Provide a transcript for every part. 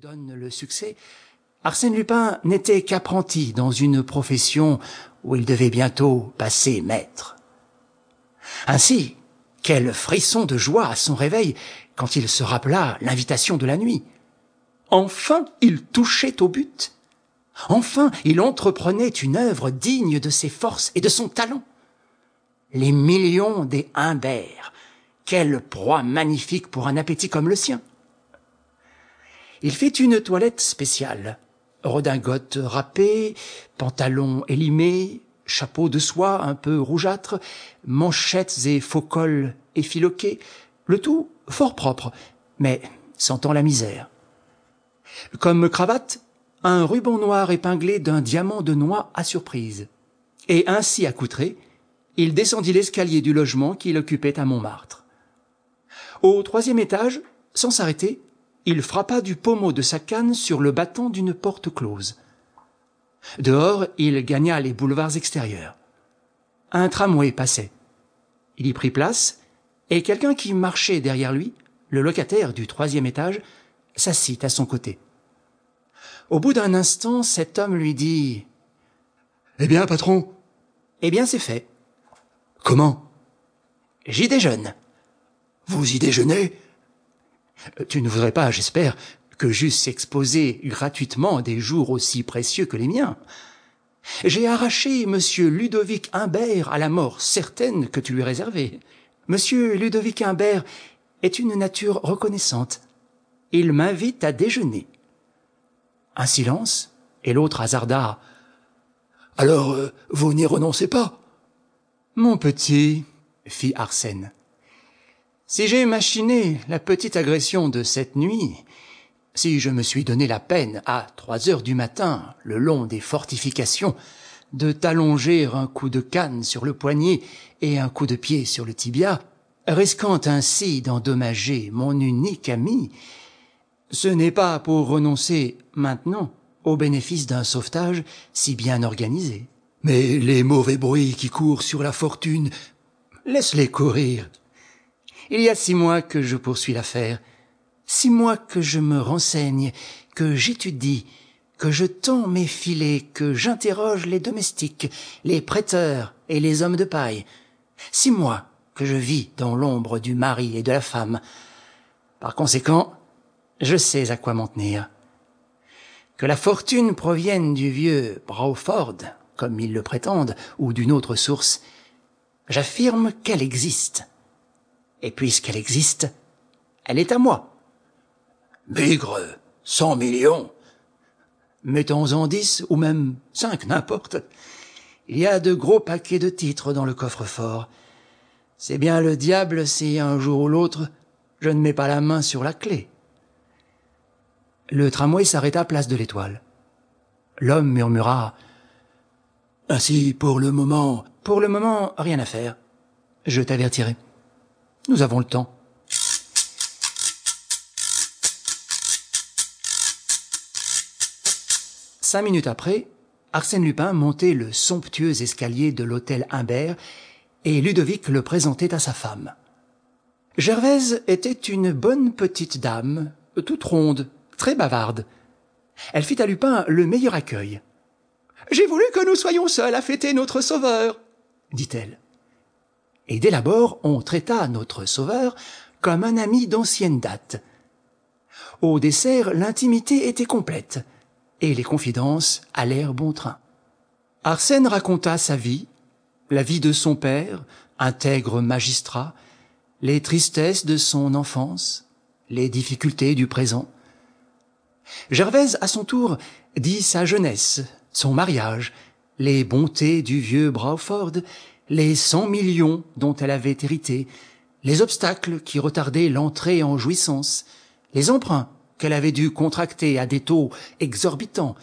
donne le succès, Arsène Lupin n'était qu'apprenti dans une profession où il devait bientôt passer maître. Ainsi, quel frisson de joie à son réveil quand il se rappela l'invitation de la nuit. Enfin, il touchait au but. Enfin, il entreprenait une œuvre digne de ses forces et de son talent. Les millions des Humbert. Quelle proie magnifique pour un appétit comme le sien. Il fit une toilette spéciale. Redingote râpée, pantalon élimé, chapeau de soie un peu rougeâtre, manchettes et faux cols effiloqués, le tout fort propre, mais sentant la misère. Comme cravate, un ruban noir épinglé d'un diamant de noix à surprise. Et ainsi accoutré, il descendit l'escalier du logement qu'il occupait à Montmartre. Au troisième étage, sans s'arrêter, il frappa du pommeau de sa canne sur le battant d'une porte close. Dehors, il gagna les boulevards extérieurs. Un tramway passait. Il y prit place, et quelqu'un qui marchait derrière lui, le locataire du troisième étage, s'assit à son côté. Au bout d'un instant, cet homme lui dit Eh bien, patron Eh bien, c'est fait. Comment? J'y déjeune. Vous y déjeunez? Tu ne voudrais pas, j'espère, que j'eusse exposé gratuitement des jours aussi précieux que les miens. J'ai arraché monsieur Ludovic Humbert à la mort certaine que tu lui réservais. Monsieur Ludovic Humbert est une nature reconnaissante. Il m'invite à déjeuner. Un silence, et l'autre hasarda. Alors, euh, vous n'y renoncez pas? Mon petit, fit Arsène, si j'ai machiné la petite agression de cette nuit, si je me suis donné la peine, à trois heures du matin, le long des fortifications, de t'allonger un coup de canne sur le poignet et un coup de pied sur le tibia, risquant ainsi d'endommager mon unique ami, ce n'est pas pour renoncer maintenant au bénéfice d'un sauvetage si bien organisé. Mais les mauvais bruits qui courent sur la fortune, laisse-les courir. Il y a six mois que je poursuis l'affaire, six mois que je me renseigne, que j'étudie, que je tends mes filets, que j'interroge les domestiques, les prêteurs et les hommes de paille, six mois que je vis dans l'ombre du mari et de la femme. Par conséquent, je sais à quoi m'en tenir. Que la fortune provienne du vieux Brawford, comme ils le prétendent, ou d'une autre source, j'affirme qu'elle existe et puisqu'elle existe, elle est à moi. Bigre, cent millions. Mettons-en dix ou même cinq, n'importe. Il y a de gros paquets de titres dans le coffre-fort. C'est bien le diable si un jour ou l'autre je ne mets pas la main sur la clé. Le tramway s'arrêta place de l'Étoile. L'homme murmura Ainsi, pour le moment. Pour le moment, rien à faire. Je t'avertirai. Nous avons le temps. Cinq minutes après, Arsène Lupin montait le somptueux escalier de l'hôtel Humbert et Ludovic le présentait à sa femme. Gervaise était une bonne petite dame, toute ronde, très bavarde. Elle fit à Lupin le meilleur accueil. J'ai voulu que nous soyons seuls à fêter notre sauveur, dit-elle et dès l'abord on traita notre sauveur comme un ami d'ancienne date. Au dessert, l'intimité était complète, et les confidences allèrent bon train. Arsène raconta sa vie, la vie de son père, intègre magistrat, les tristesses de son enfance, les difficultés du présent. Gervaise, à son tour, dit sa jeunesse, son mariage, les bontés du vieux Brawford les cent millions dont elle avait hérité, les obstacles qui retardaient l'entrée en jouissance, les emprunts qu'elle avait dû contracter à des taux exorbitants,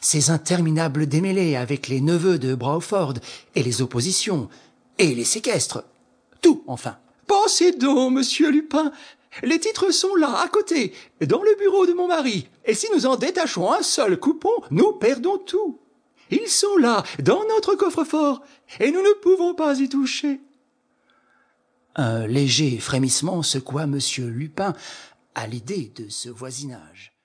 ces interminables démêlés avec les neveux de Brawford et les oppositions, et les séquestres. Tout, enfin. Pensez donc, monsieur Lupin, les titres sont là, à côté, dans le bureau de mon mari, et si nous en détachons un seul coupon, nous perdons tout. Ils sont là, dans notre coffre-fort, et nous ne pouvons pas y toucher. Un léger frémissement secoua M. Lupin à l'idée de ce voisinage.